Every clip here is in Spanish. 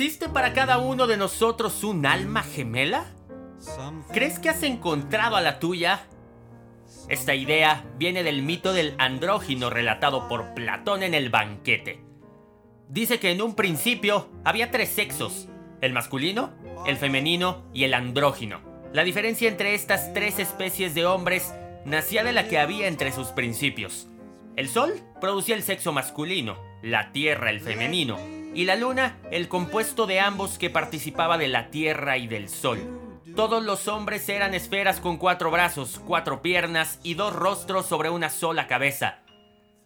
¿Existe para cada uno de nosotros un alma gemela? ¿Crees que has encontrado a la tuya? Esta idea viene del mito del andrógino relatado por Platón en el banquete. Dice que en un principio había tres sexos, el masculino, el femenino y el andrógino. La diferencia entre estas tres especies de hombres nacía de la que había entre sus principios. El sol producía el sexo masculino, la tierra el femenino, y la luna el compuesto de ambos que participaba de la tierra y del sol. Todos los hombres eran esferas con cuatro brazos, cuatro piernas y dos rostros sobre una sola cabeza.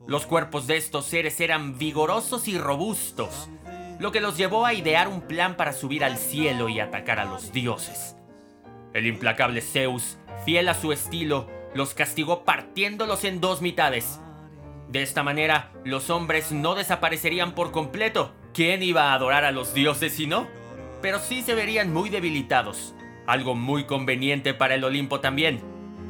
Los cuerpos de estos seres eran vigorosos y robustos, lo que los llevó a idear un plan para subir al cielo y atacar a los dioses. El implacable Zeus, fiel a su estilo, los castigó partiéndolos en dos mitades. De esta manera, los hombres no desaparecerían por completo. ¿Quién iba a adorar a los dioses si no? Pero sí se verían muy debilitados, algo muy conveniente para el Olimpo también.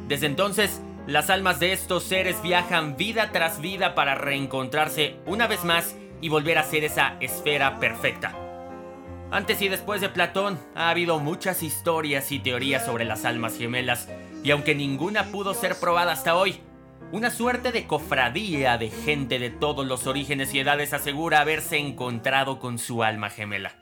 Desde entonces, las almas de estos seres viajan vida tras vida para reencontrarse una vez más y volver a ser esa esfera perfecta. Antes y después de Platón ha habido muchas historias y teorías sobre las almas gemelas, y aunque ninguna pudo ser probada hasta hoy, una suerte de cofradía de gente de todos los orígenes y edades asegura haberse encontrado con su alma gemela.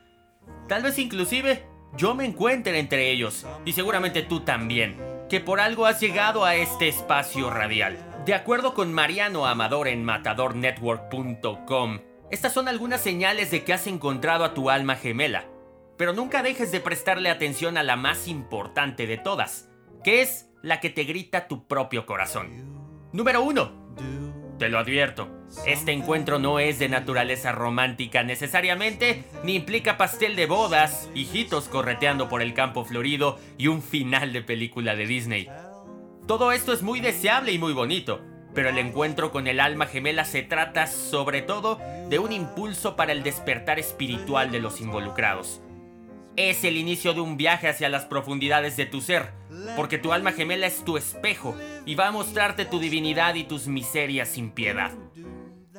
Tal vez inclusive yo me encuentre entre ellos, y seguramente tú también, que por algo has llegado a este espacio radial. De acuerdo con Mariano Amador en matadornetwork.com, estas son algunas señales de que has encontrado a tu alma gemela, pero nunca dejes de prestarle atención a la más importante de todas, que es la que te grita tu propio corazón. Número 1. Te lo advierto, este encuentro no es de naturaleza romántica necesariamente, ni implica pastel de bodas, hijitos correteando por el campo florido y un final de película de Disney. Todo esto es muy deseable y muy bonito, pero el encuentro con el alma gemela se trata sobre todo de un impulso para el despertar espiritual de los involucrados es el inicio de un viaje hacia las profundidades de tu ser, porque tu alma gemela es tu espejo y va a mostrarte tu divinidad y tus miserias sin piedad.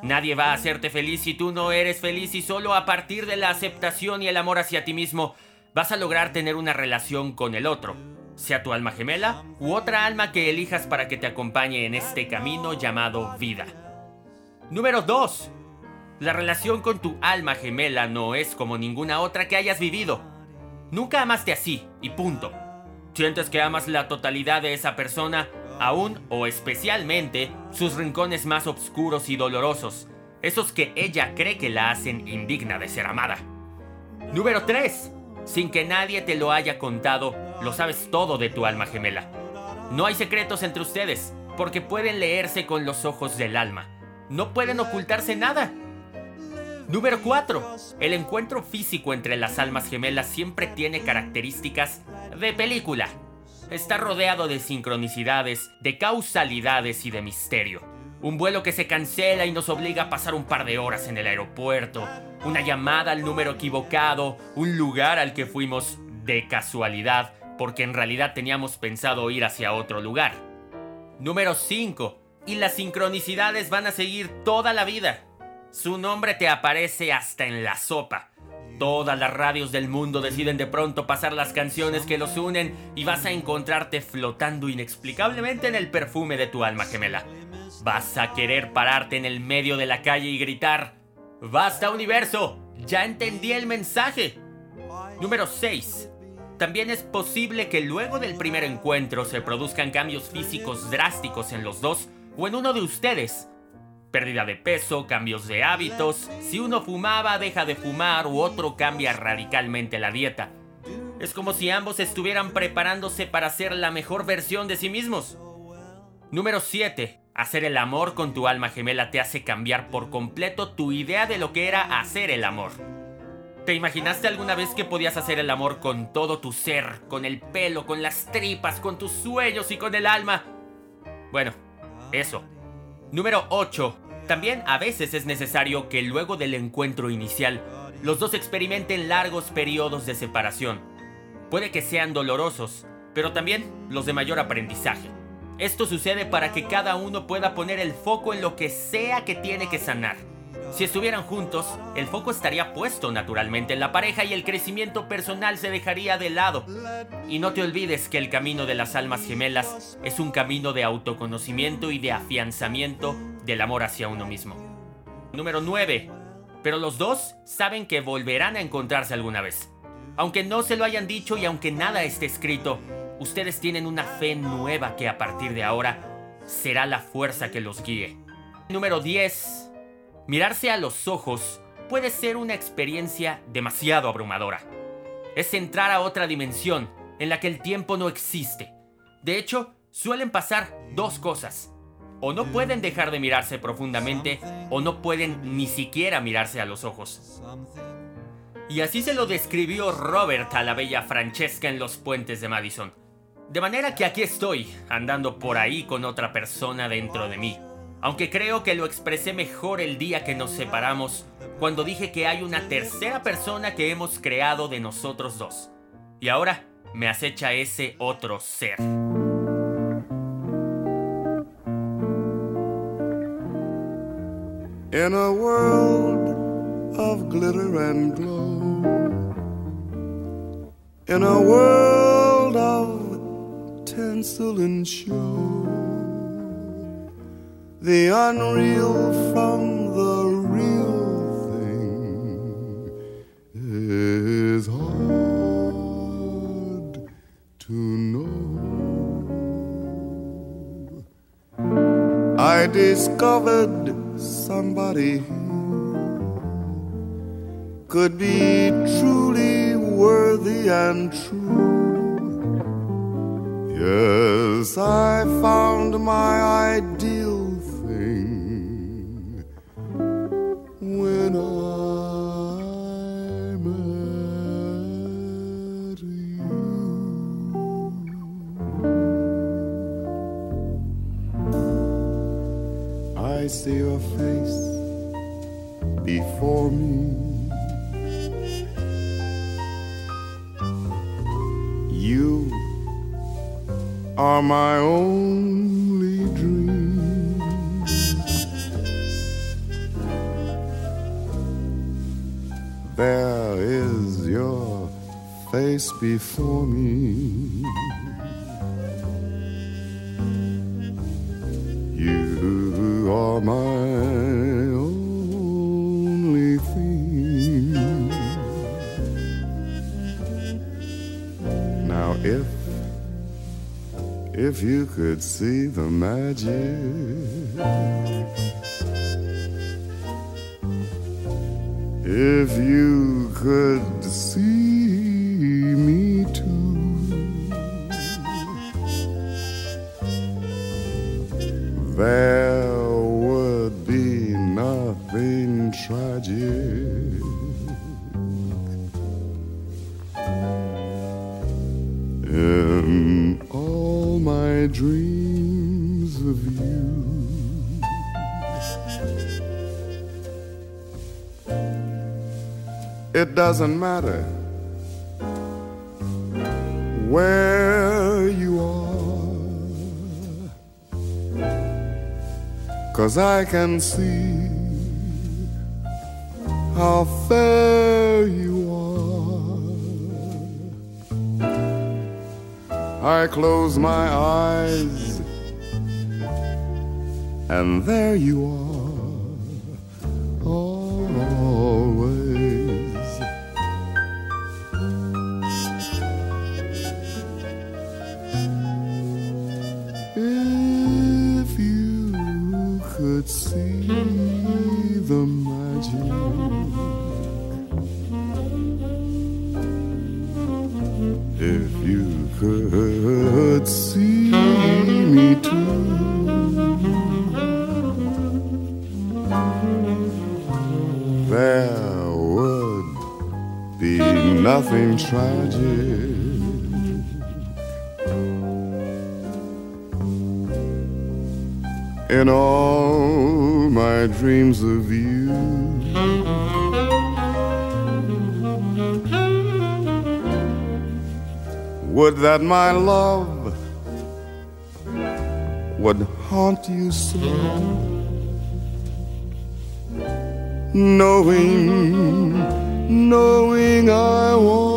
Nadie va a hacerte feliz si tú no eres feliz y solo a partir de la aceptación y el amor hacia ti mismo vas a lograr tener una relación con el otro, sea tu alma gemela u otra alma que elijas para que te acompañe en este camino llamado vida. Número 2. La relación con tu alma gemela no es como ninguna otra que hayas vivido. Nunca amaste así, y punto. Sientes que amas la totalidad de esa persona, aún o especialmente sus rincones más oscuros y dolorosos, esos que ella cree que la hacen indigna de ser amada. Número 3. Sin que nadie te lo haya contado, lo sabes todo de tu alma gemela. No hay secretos entre ustedes, porque pueden leerse con los ojos del alma. No pueden ocultarse nada. Número 4. El encuentro físico entre las almas gemelas siempre tiene características de película. Está rodeado de sincronicidades, de causalidades y de misterio. Un vuelo que se cancela y nos obliga a pasar un par de horas en el aeropuerto, una llamada al número equivocado, un lugar al que fuimos de casualidad porque en realidad teníamos pensado ir hacia otro lugar. Número 5. Y las sincronicidades van a seguir toda la vida. Su nombre te aparece hasta en la sopa. Todas las radios del mundo deciden de pronto pasar las canciones que los unen y vas a encontrarte flotando inexplicablemente en el perfume de tu alma gemela. Vas a querer pararte en el medio de la calle y gritar, ¡Basta universo! Ya entendí el mensaje. Número 6. También es posible que luego del primer encuentro se produzcan cambios físicos drásticos en los dos o en uno de ustedes pérdida de peso, cambios de hábitos, si uno fumaba deja de fumar u otro cambia radicalmente la dieta. Es como si ambos estuvieran preparándose para ser la mejor versión de sí mismos. Número 7. Hacer el amor con tu alma gemela te hace cambiar por completo tu idea de lo que era hacer el amor. ¿Te imaginaste alguna vez que podías hacer el amor con todo tu ser, con el pelo, con las tripas, con tus sueños y con el alma? Bueno, eso. Número 8. También a veces es necesario que luego del encuentro inicial, los dos experimenten largos periodos de separación. Puede que sean dolorosos, pero también los de mayor aprendizaje. Esto sucede para que cada uno pueda poner el foco en lo que sea que tiene que sanar. Si estuvieran juntos, el foco estaría puesto naturalmente en la pareja y el crecimiento personal se dejaría de lado. Y no te olvides que el camino de las almas gemelas es un camino de autoconocimiento y de afianzamiento del amor hacia uno mismo. Número 9. Pero los dos saben que volverán a encontrarse alguna vez. Aunque no se lo hayan dicho y aunque nada esté escrito, ustedes tienen una fe nueva que a partir de ahora será la fuerza que los guíe. Número 10. Mirarse a los ojos puede ser una experiencia demasiado abrumadora. Es entrar a otra dimensión en la que el tiempo no existe. De hecho, suelen pasar dos cosas. O no pueden dejar de mirarse profundamente, o no pueden ni siquiera mirarse a los ojos. Y así se lo describió Robert a la bella Francesca en los puentes de Madison. De manera que aquí estoy, andando por ahí con otra persona dentro de mí aunque creo que lo expresé mejor el día que nos separamos, cuando dije que hay una tercera persona que hemos creado de nosotros dos. Y ahora me acecha ese otro ser. In a world of glitter and glow, in a world of tinsel and show. The unreal from the real thing is hard to know. I discovered somebody who could be truly worthy and true. Yes, I found my ideal see your face before me. You are my only dream. There is your face before me. Are my only thing. Now, if if you could see the magic, if you could dreams of you, it doesn't matter where you are, cause I can see how fair you I close my eyes, and there you are, tragic. In all my dreams of you. Would that my love would haunt you so knowing, knowing I want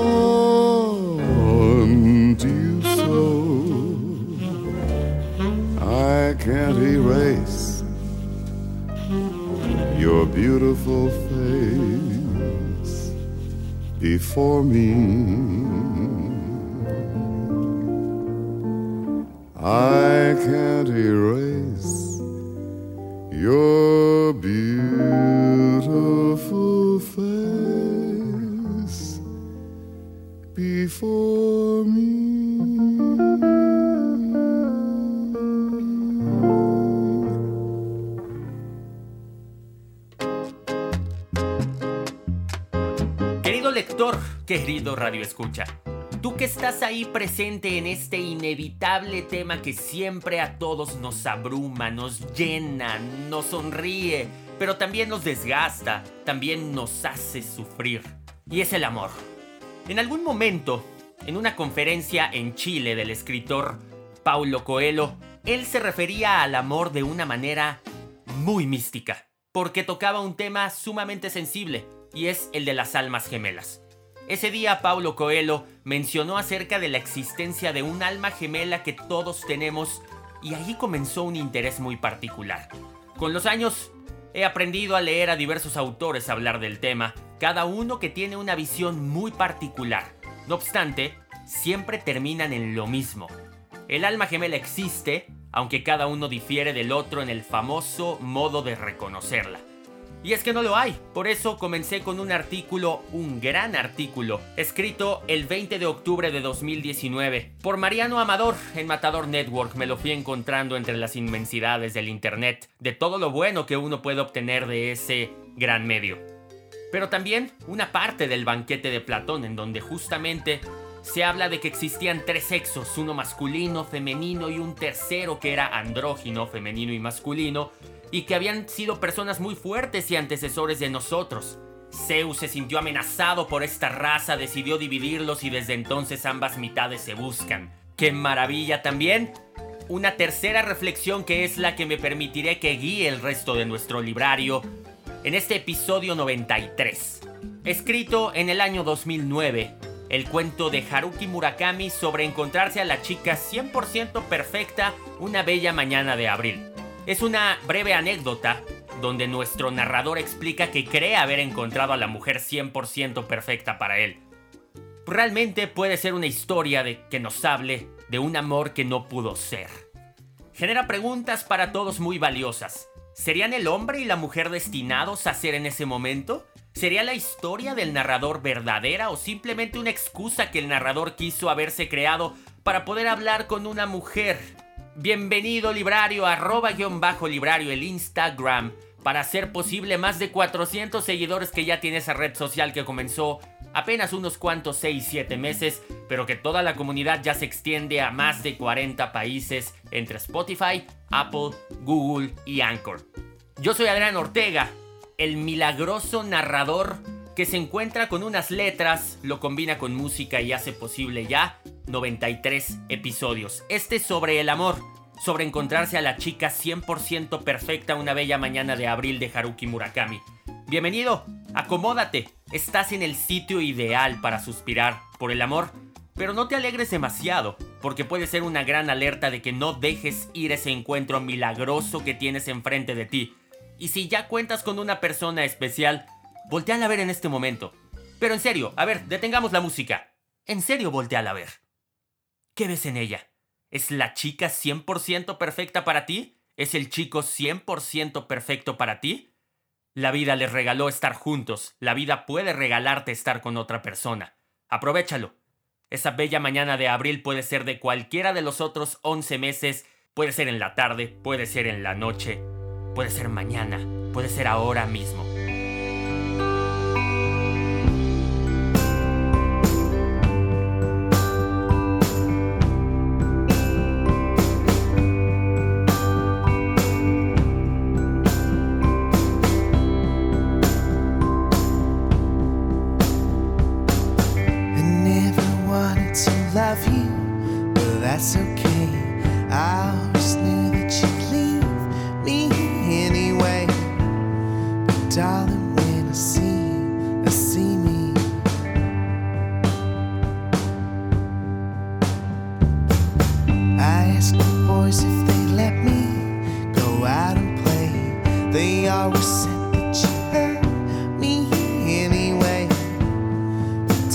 can't erase your beautiful face before me. I can't erase your beautiful face before querido radio escucha. Tú que estás ahí presente en este inevitable tema que siempre a todos nos abruma, nos llena, nos sonríe, pero también nos desgasta, también nos hace sufrir. Y es el amor. En algún momento, en una conferencia en Chile del escritor Paulo Coelho, él se refería al amor de una manera muy mística, porque tocaba un tema sumamente sensible, y es el de las almas gemelas. Ese día Paulo Coelho mencionó acerca de la existencia de un alma gemela que todos tenemos y ahí comenzó un interés muy particular. Con los años he aprendido a leer a diversos autores hablar del tema, cada uno que tiene una visión muy particular. No obstante, siempre terminan en lo mismo. El alma gemela existe, aunque cada uno difiere del otro en el famoso modo de reconocerla. Y es que no lo hay, por eso comencé con un artículo, un gran artículo, escrito el 20 de octubre de 2019 por Mariano Amador en Matador Network. Me lo fui encontrando entre las inmensidades del Internet, de todo lo bueno que uno puede obtener de ese gran medio. Pero también una parte del banquete de Platón en donde justamente se habla de que existían tres sexos, uno masculino, femenino y un tercero que era andrógino, femenino y masculino, y que habían sido personas muy fuertes y antecesores de nosotros. Zeus se sintió amenazado por esta raza, decidió dividirlos y desde entonces ambas mitades se buscan. ¡Qué maravilla también! Una tercera reflexión que es la que me permitiré que guíe el resto de nuestro librario en este episodio 93. Escrito en el año 2009, el cuento de Haruki Murakami sobre encontrarse a la chica 100% perfecta una bella mañana de abril. Es una breve anécdota donde nuestro narrador explica que cree haber encontrado a la mujer 100% perfecta para él. Realmente puede ser una historia de que nos hable de un amor que no pudo ser. Genera preguntas para todos muy valiosas. ¿Serían el hombre y la mujer destinados a ser en ese momento? ¿Sería la historia del narrador verdadera o simplemente una excusa que el narrador quiso haberse creado para poder hablar con una mujer Bienvenido librario, arroba guion bajo librario, el Instagram, para hacer posible más de 400 seguidores que ya tiene esa red social que comenzó apenas unos cuantos 6-7 meses, pero que toda la comunidad ya se extiende a más de 40 países entre Spotify, Apple, Google y Anchor. Yo soy Adrián Ortega, el milagroso narrador que se encuentra con unas letras, lo combina con música y hace posible ya 93 episodios. Este sobre el amor, sobre encontrarse a la chica 100% perfecta una bella mañana de abril de Haruki Murakami. Bienvenido, acomódate, estás en el sitio ideal para suspirar por el amor, pero no te alegres demasiado, porque puede ser una gran alerta de que no dejes ir ese encuentro milagroso que tienes enfrente de ti. Y si ya cuentas con una persona especial, volteala a ver en este momento. Pero en serio, a ver, detengamos la música. En serio, volteala a ver. ¿Qué ves en ella? ¿Es la chica 100% perfecta para ti? ¿Es el chico 100% perfecto para ti? La vida les regaló estar juntos, la vida puede regalarte estar con otra persona. Aprovechalo. Esa bella mañana de abril puede ser de cualquiera de los otros 11 meses, puede ser en la tarde, puede ser en la noche, puede ser mañana, puede ser ahora mismo.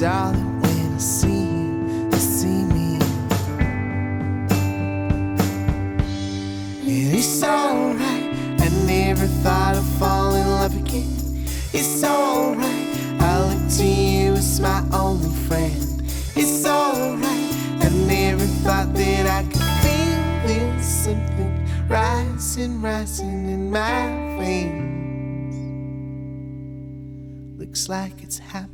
darling, when I see you, you see me. And it's alright, I never thought I'd fall in love again. It's alright, I look to you as my only friend. It's alright, I never thought that I could feel this something rising, rising in my veins. Looks like it's happening.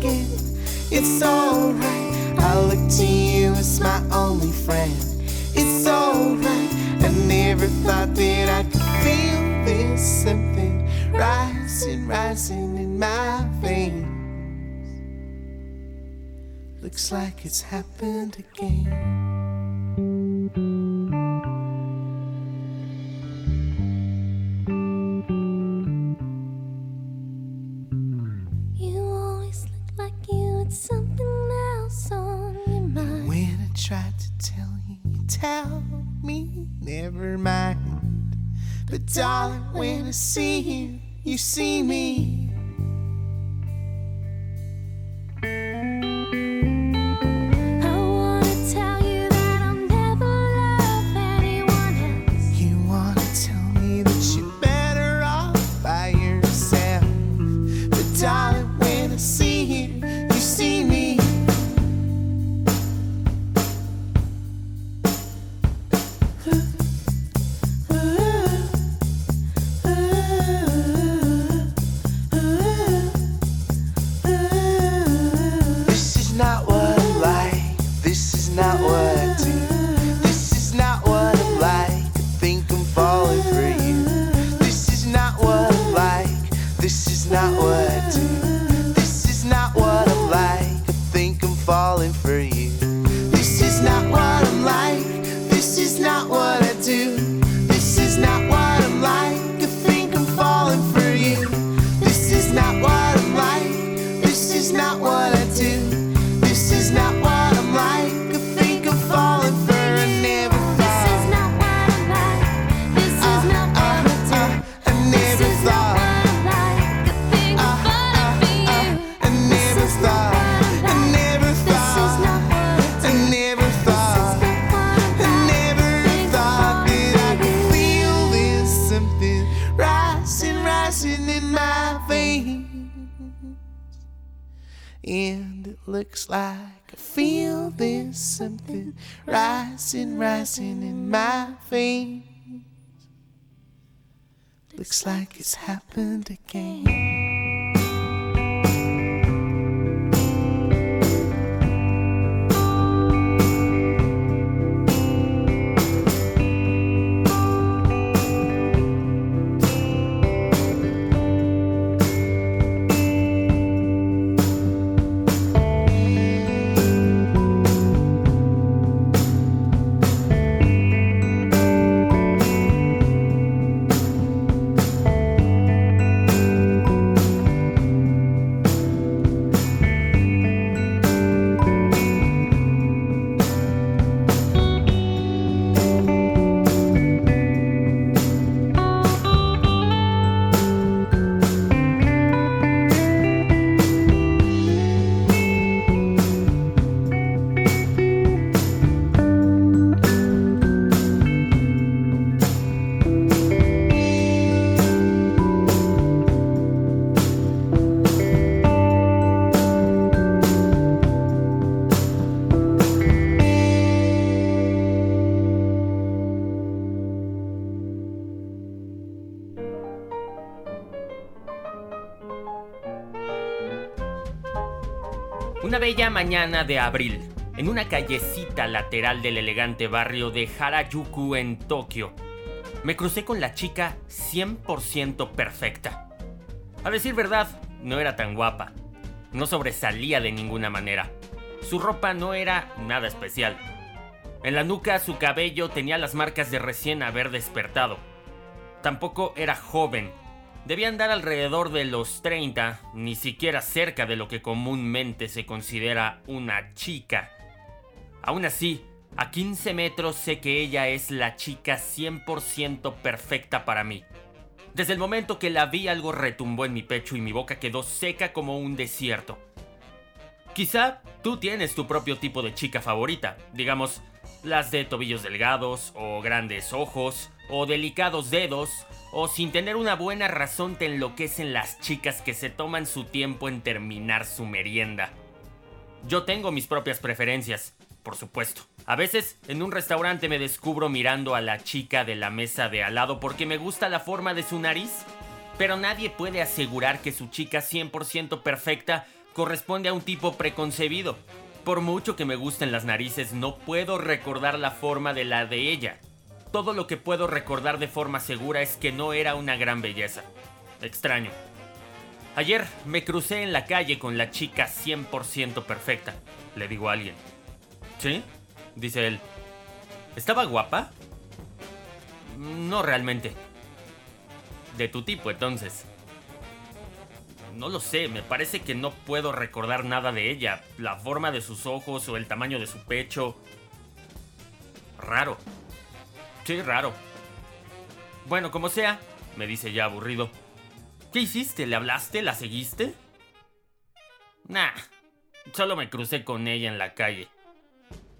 again. It's alright. I look to you as my only friend. It's alright. I never thought that I could feel this something rising, rising in my veins. Looks like it's happened again. die when I see you. You see me. like I feel there's something rising, rising in my veins. Looks like it's happened again. Mañana de abril, en una callecita lateral del elegante barrio de Harajuku en Tokio, me crucé con la chica 100% perfecta. A decir verdad, no era tan guapa. No sobresalía de ninguna manera. Su ropa no era nada especial. En la nuca su cabello tenía las marcas de recién haber despertado. Tampoco era joven. Debía andar alrededor de los 30, ni siquiera cerca de lo que comúnmente se considera una chica. Aún así, a 15 metros sé que ella es la chica 100% perfecta para mí. Desde el momento que la vi algo retumbó en mi pecho y mi boca quedó seca como un desierto. Quizá tú tienes tu propio tipo de chica favorita, digamos, las de tobillos delgados, o grandes ojos, o delicados dedos, o sin tener una buena razón te enloquecen las chicas que se toman su tiempo en terminar su merienda. Yo tengo mis propias preferencias, por supuesto. A veces en un restaurante me descubro mirando a la chica de la mesa de al lado porque me gusta la forma de su nariz, pero nadie puede asegurar que su chica 100% perfecta corresponde a un tipo preconcebido. Por mucho que me gusten las narices, no puedo recordar la forma de la de ella. Todo lo que puedo recordar de forma segura es que no era una gran belleza. Extraño. Ayer me crucé en la calle con la chica 100% perfecta, le digo a alguien. ¿Sí? Dice él. ¿Estaba guapa? No realmente. De tu tipo, entonces. No lo sé, me parece que no puedo recordar nada de ella. La forma de sus ojos o el tamaño de su pecho. Raro. Raro. Bueno, como sea, me dice ya aburrido. ¿Qué hiciste? ¿Le hablaste? ¿La seguiste? Nah, solo me crucé con ella en la calle.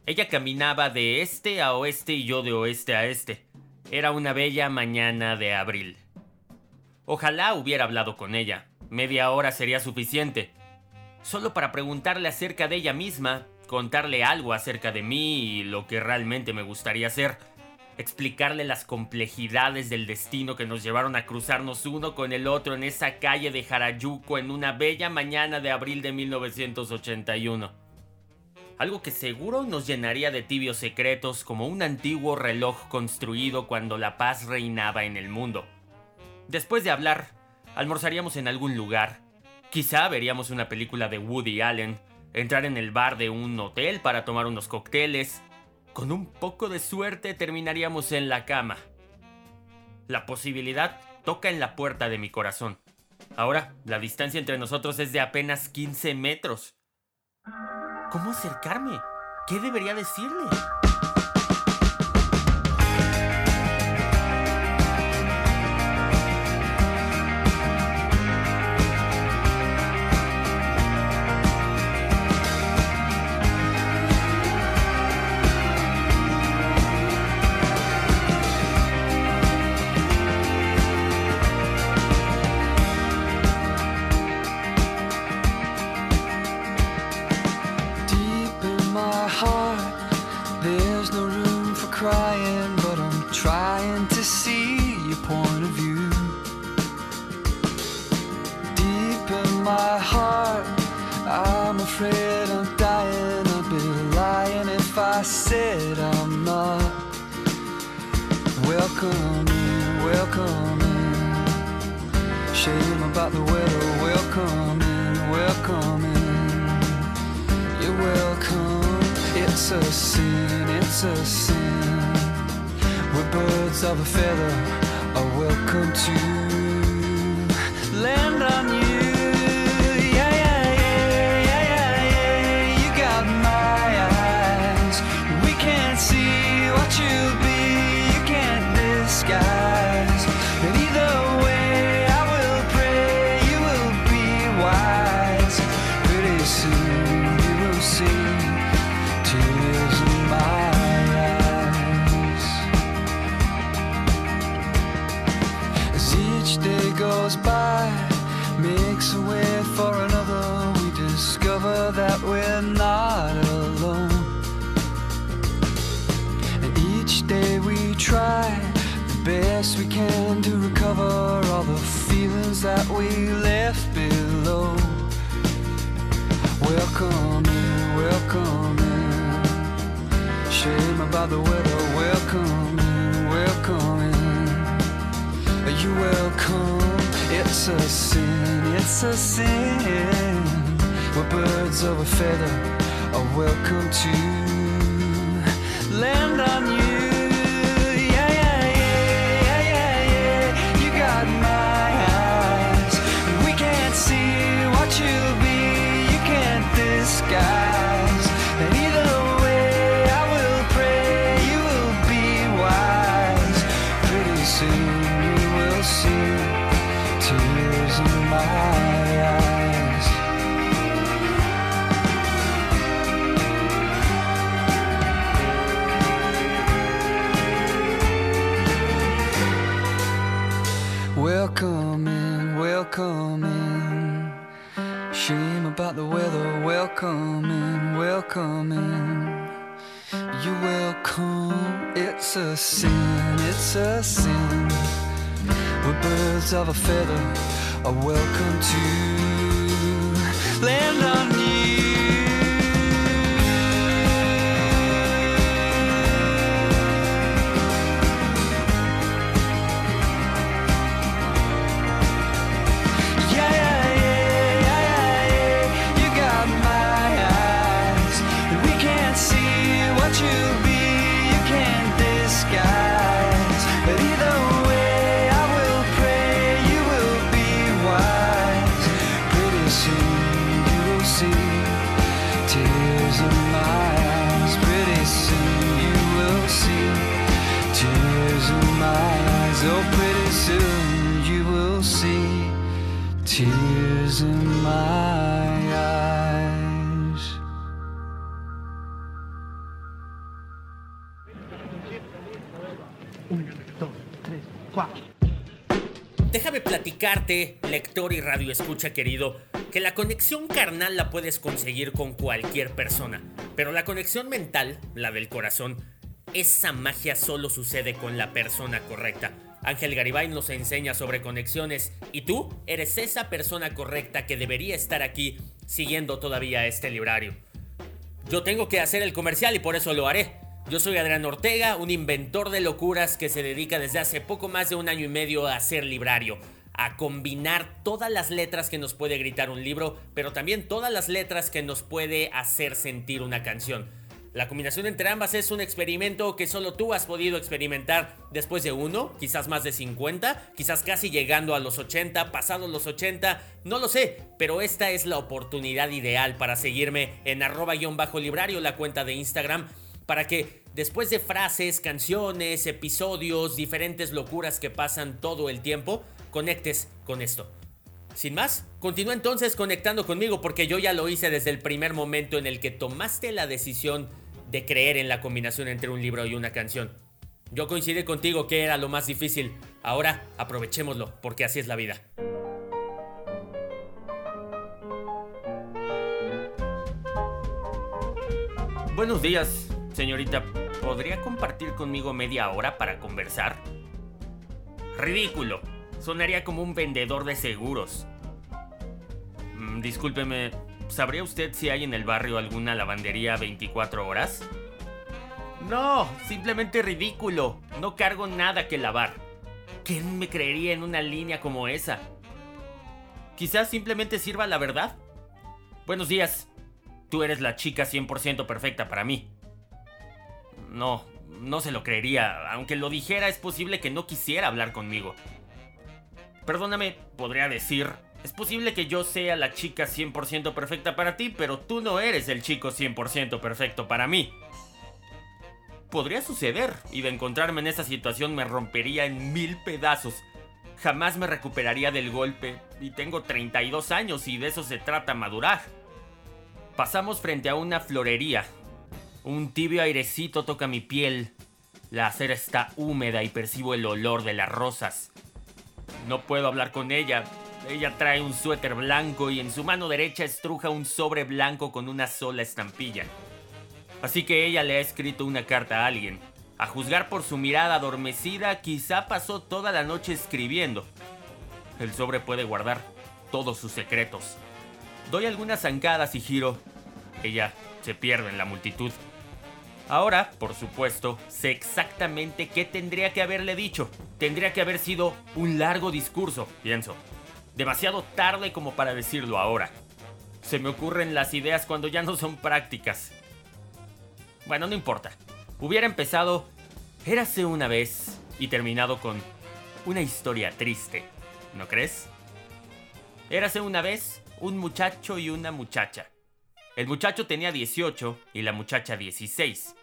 Ella caminaba de este a oeste y yo de oeste a este. Era una bella mañana de abril. Ojalá hubiera hablado con ella. Media hora sería suficiente. Solo para preguntarle acerca de ella misma, contarle algo acerca de mí y lo que realmente me gustaría hacer. Explicarle las complejidades del destino que nos llevaron a cruzarnos uno con el otro en esa calle de Harajuku en una bella mañana de abril de 1981 algo que seguro nos llenaría de tibios secretos como un antiguo reloj construido cuando la paz reinaba en el mundo. Después de hablar, almorzaríamos en algún lugar, quizá veríamos una película de Woody Allen, entrar en el bar de un hotel para tomar unos cócteles, con un poco de suerte terminaríamos en la cama. La posibilidad toca en la puerta de mi corazón. Ahora, la distancia entre nosotros es de apenas 15 metros. ¿Cómo acercarme? ¿Qué debería decirle? each day goes by makes a way for another. We discover that we're not alone. And each day we try the best we can to recover all the feelings that we left below. Welcome in, welcome in. Shame about the weather, welcome. It's a sin, it's a sin. We're birds of a feather are welcome to land on you. Yeah, yeah, yeah, yeah, yeah, yeah. You got my eyes. We can't see what you'll be. You can't disguise. Welcome in. Shame about the weather. Welcome in, welcome in. You welcome. It's a sin, it's a sin. We're birds of a feather are welcome to land platicarte, lector y radio escucha querido, que la conexión carnal la puedes conseguir con cualquier persona, pero la conexión mental, la del corazón, esa magia solo sucede con la persona correcta. Ángel Garibay nos enseña sobre conexiones y tú eres esa persona correcta que debería estar aquí siguiendo todavía este librario. Yo tengo que hacer el comercial y por eso lo haré. Yo soy Adrián Ortega, un inventor de locuras que se dedica desde hace poco más de un año y medio a hacer librario, a combinar todas las letras que nos puede gritar un libro, pero también todas las letras que nos puede hacer sentir una canción. La combinación entre ambas es un experimento que solo tú has podido experimentar después de uno, quizás más de 50, quizás casi llegando a los 80, pasados los 80, no lo sé, pero esta es la oportunidad ideal para seguirme en arroba-librario, la cuenta de Instagram, para que después de frases, canciones, episodios, diferentes locuras que pasan todo el tiempo, conectes con esto. Sin más, continúa entonces conectando conmigo porque yo ya lo hice desde el primer momento en el que tomaste la decisión de creer en la combinación entre un libro y una canción. Yo coincidí contigo que era lo más difícil. Ahora aprovechémoslo porque así es la vida. Buenos días, señorita. ¿Podría compartir conmigo media hora para conversar? Ridículo. Sonaría como un vendedor de seguros. Mm, discúlpeme, ¿sabría usted si hay en el barrio alguna lavandería 24 horas? No, simplemente ridículo. No cargo nada que lavar. ¿Quién me creería en una línea como esa? Quizás simplemente sirva la verdad. Buenos días. Tú eres la chica 100% perfecta para mí. No, no se lo creería. Aunque lo dijera, es posible que no quisiera hablar conmigo. Perdóname, podría decir, es posible que yo sea la chica 100% perfecta para ti, pero tú no eres el chico 100% perfecto para mí. Podría suceder, y de encontrarme en esa situación me rompería en mil pedazos. Jamás me recuperaría del golpe, y tengo 32 años y de eso se trata madurar. Pasamos frente a una florería. Un tibio airecito toca mi piel. La acera está húmeda y percibo el olor de las rosas. No puedo hablar con ella. Ella trae un suéter blanco y en su mano derecha estruja un sobre blanco con una sola estampilla. Así que ella le ha escrito una carta a alguien. A juzgar por su mirada adormecida, quizá pasó toda la noche escribiendo. El sobre puede guardar todos sus secretos. Doy algunas zancadas y giro. Ella se pierde en la multitud. Ahora, por supuesto, sé exactamente qué tendría que haberle dicho. Tendría que haber sido un largo discurso, pienso. Demasiado tarde como para decirlo ahora. Se me ocurren las ideas cuando ya no son prácticas. Bueno, no importa. Hubiera empezado Érase una vez y terminado con una historia triste, ¿no crees? Érase una vez un muchacho y una muchacha. El muchacho tenía 18 y la muchacha 16.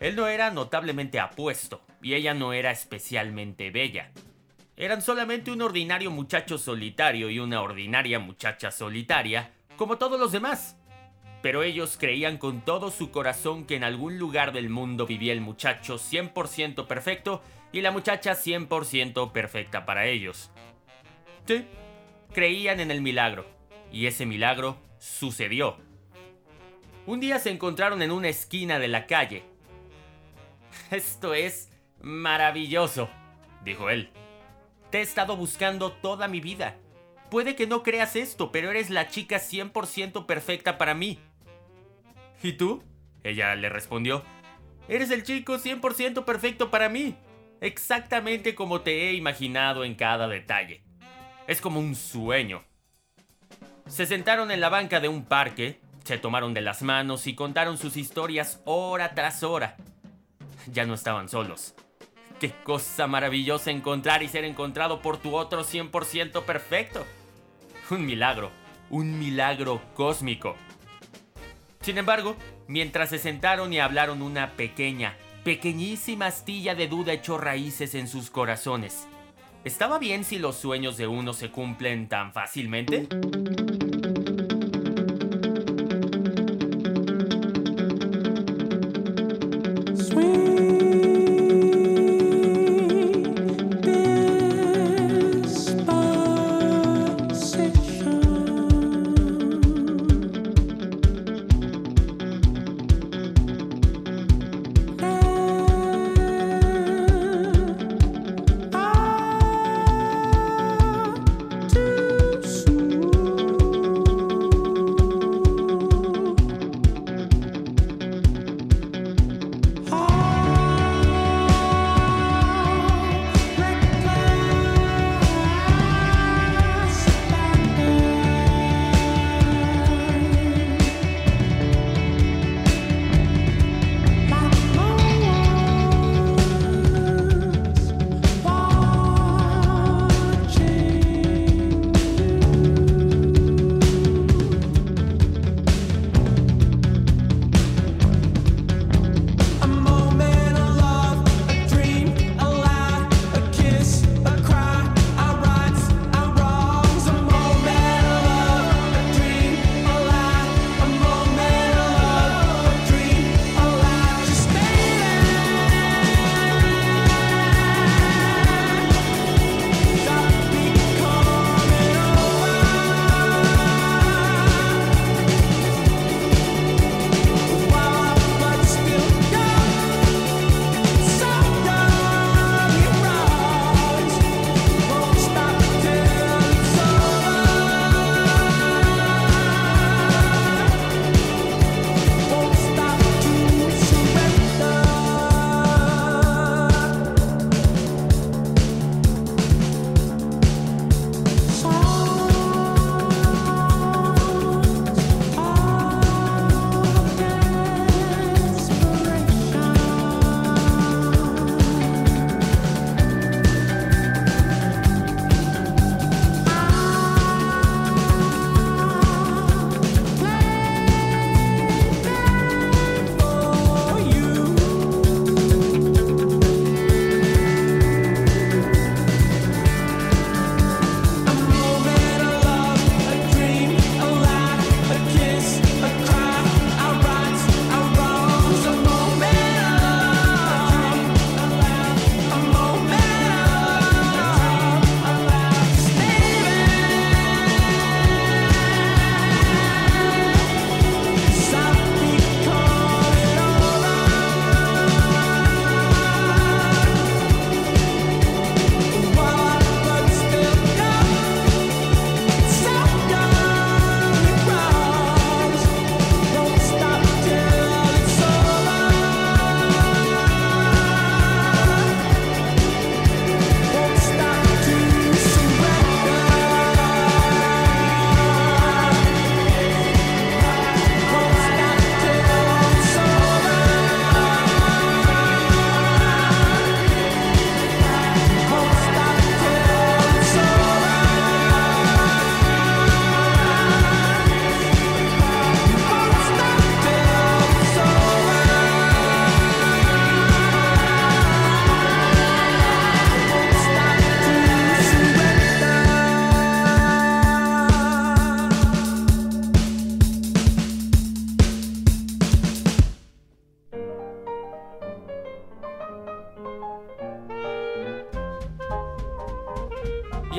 Él no era notablemente apuesto y ella no era especialmente bella. Eran solamente un ordinario muchacho solitario y una ordinaria muchacha solitaria, como todos los demás. Pero ellos creían con todo su corazón que en algún lugar del mundo vivía el muchacho 100% perfecto y la muchacha 100% perfecta para ellos. Sí, creían en el milagro, y ese milagro sucedió. Un día se encontraron en una esquina de la calle. Esto es maravilloso, dijo él. Te he estado buscando toda mi vida. Puede que no creas esto, pero eres la chica 100% perfecta para mí. ¿Y tú? Ella le respondió. Eres el chico 100% perfecto para mí. Exactamente como te he imaginado en cada detalle. Es como un sueño. Se sentaron en la banca de un parque, se tomaron de las manos y contaron sus historias hora tras hora. Ya no estaban solos. Qué cosa maravillosa encontrar y ser encontrado por tu otro 100% perfecto. Un milagro, un milagro cósmico. Sin embargo, mientras se sentaron y hablaron una pequeña, pequeñísima astilla de duda echó raíces en sus corazones. ¿Estaba bien si los sueños de uno se cumplen tan fácilmente?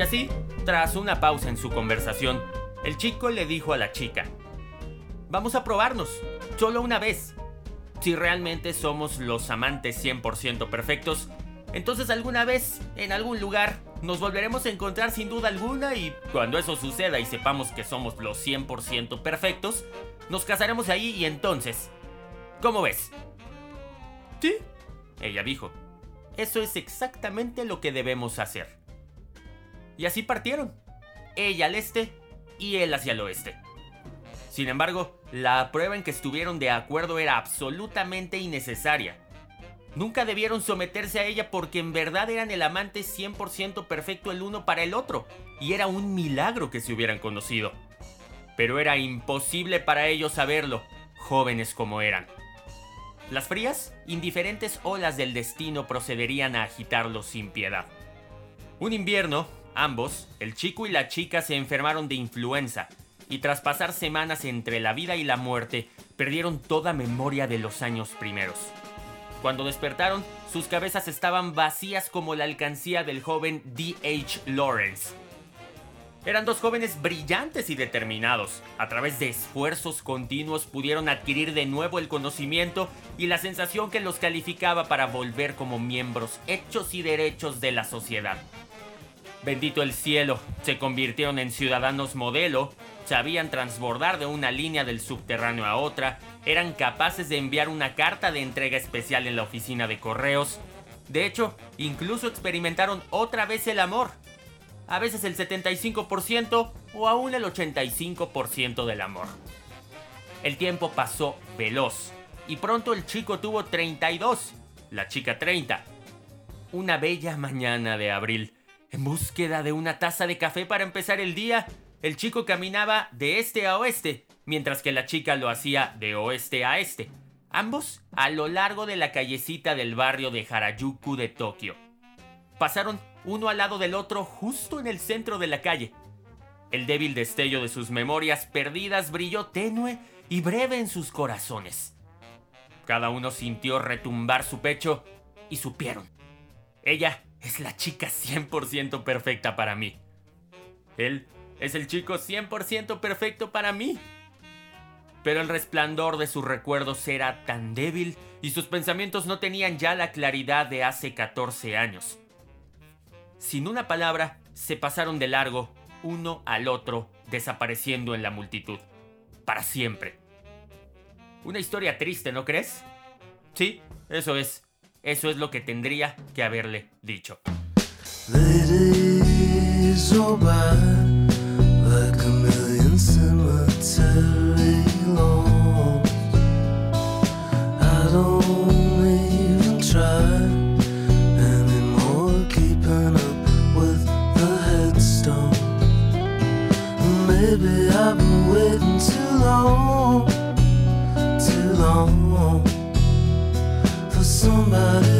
Y así, tras una pausa en su conversación, el chico le dijo a la chica, Vamos a probarnos, solo una vez. Si realmente somos los amantes 100% perfectos, entonces alguna vez, en algún lugar, nos volveremos a encontrar sin duda alguna y cuando eso suceda y sepamos que somos los 100% perfectos, nos casaremos ahí y entonces... ¿Cómo ves? Sí, ella dijo. Eso es exactamente lo que debemos hacer. Y así partieron. Ella al este y él hacia el oeste. Sin embargo, la prueba en que estuvieron de acuerdo era absolutamente innecesaria. Nunca debieron someterse a ella porque en verdad eran el amante 100% perfecto el uno para el otro, y era un milagro que se hubieran conocido. Pero era imposible para ellos saberlo, jóvenes como eran. Las frías, indiferentes olas del destino procederían a agitarlos sin piedad. Un invierno, ambos, el chico y la chica, se enfermaron de influenza, y tras pasar semanas entre la vida y la muerte, perdieron toda memoria de los años primeros. Cuando despertaron, sus cabezas estaban vacías como la alcancía del joven D.H. Lawrence. Eran dos jóvenes brillantes y determinados. A través de esfuerzos continuos pudieron adquirir de nuevo el conocimiento y la sensación que los calificaba para volver como miembros hechos y derechos de la sociedad. Bendito el cielo, se convirtieron en ciudadanos modelo, sabían transbordar de una línea del subterráneo a otra, eran capaces de enviar una carta de entrega especial en la oficina de correos. De hecho, incluso experimentaron otra vez el amor. A veces el 75% o aún el 85% del amor. El tiempo pasó veloz y pronto el chico tuvo 32, la chica 30. Una bella mañana de abril, en búsqueda de una taza de café para empezar el día, el chico caminaba de este a oeste, mientras que la chica lo hacía de oeste a este, ambos a lo largo de la callecita del barrio de Harajuku de Tokio. Pasaron uno al lado del otro justo en el centro de la calle. El débil destello de sus memorias perdidas brilló tenue y breve en sus corazones. Cada uno sintió retumbar su pecho y supieron. Ella es la chica 100% perfecta para mí. Él es el chico 100% perfecto para mí. Pero el resplandor de sus recuerdos era tan débil y sus pensamientos no tenían ya la claridad de hace 14 años. Sin una palabra, se pasaron de largo, uno al otro, desapareciendo en la multitud. Para siempre. Una historia triste, ¿no crees? Sí, eso es. Eso es lo que tendría que haberle dicho. summer.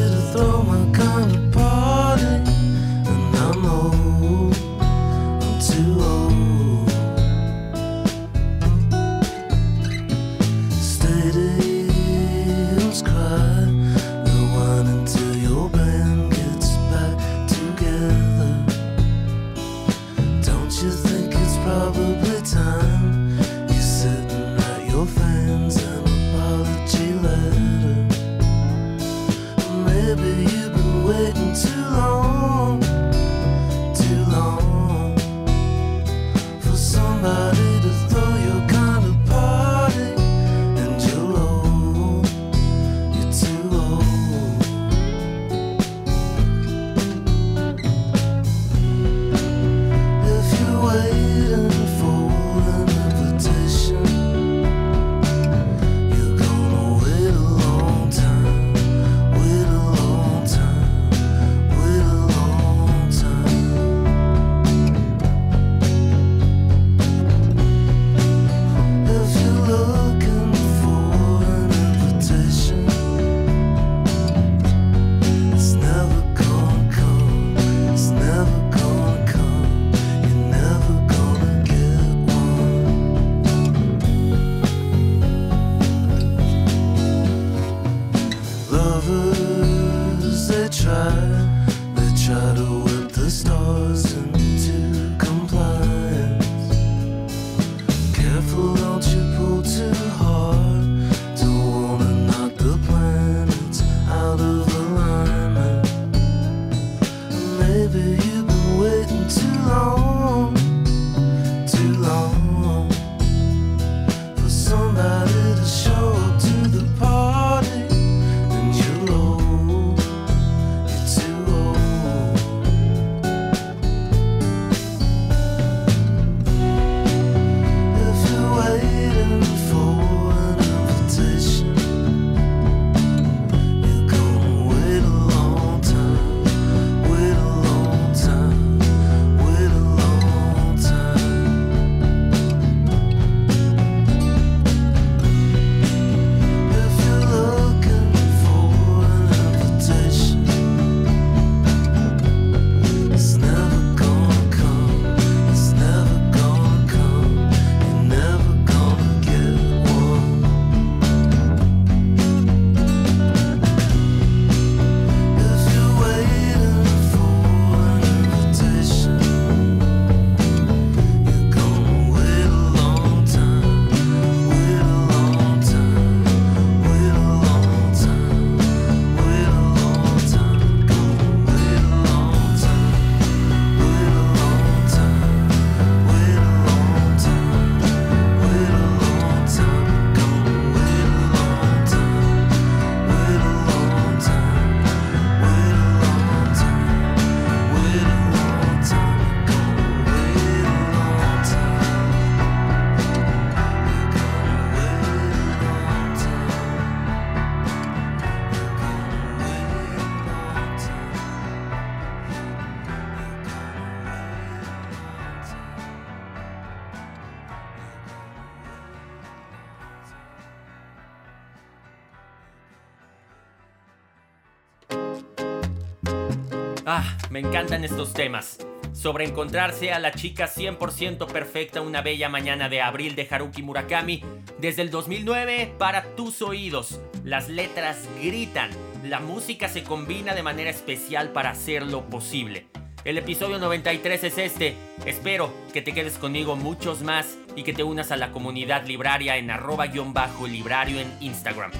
Me encantan estos temas. Sobre encontrarse a la chica 100% perfecta una bella mañana de abril de Haruki Murakami, desde el 2009 para tus oídos. Las letras gritan, la música se combina de manera especial para hacerlo posible. El episodio 93 es este. Espero que te quedes conmigo muchos más y que te unas a la comunidad libraria en arroba-librario en Instagram.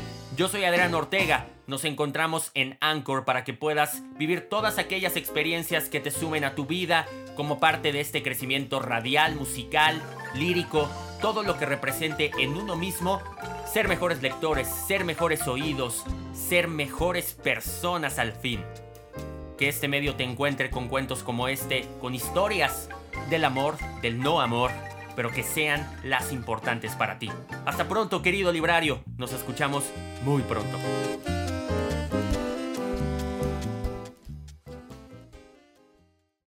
Yo soy Adrián Ortega. Nos encontramos en Anchor para que puedas vivir todas aquellas experiencias que te sumen a tu vida como parte de este crecimiento radial, musical, lírico, todo lo que represente en uno mismo ser mejores lectores, ser mejores oídos, ser mejores personas al fin. Que este medio te encuentre con cuentos como este, con historias del amor, del no amor, pero que sean las importantes para ti. Hasta pronto, querido librario. Nos escuchamos muy pronto.